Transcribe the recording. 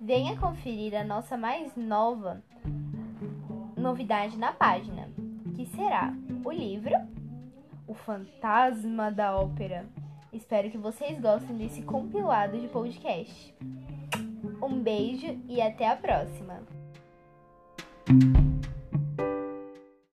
venha conferir a nossa mais nova novidade na página, que será o livro O Fantasma da Ópera. Espero que vocês gostem desse compilado de podcast. Um beijo e até a próxima!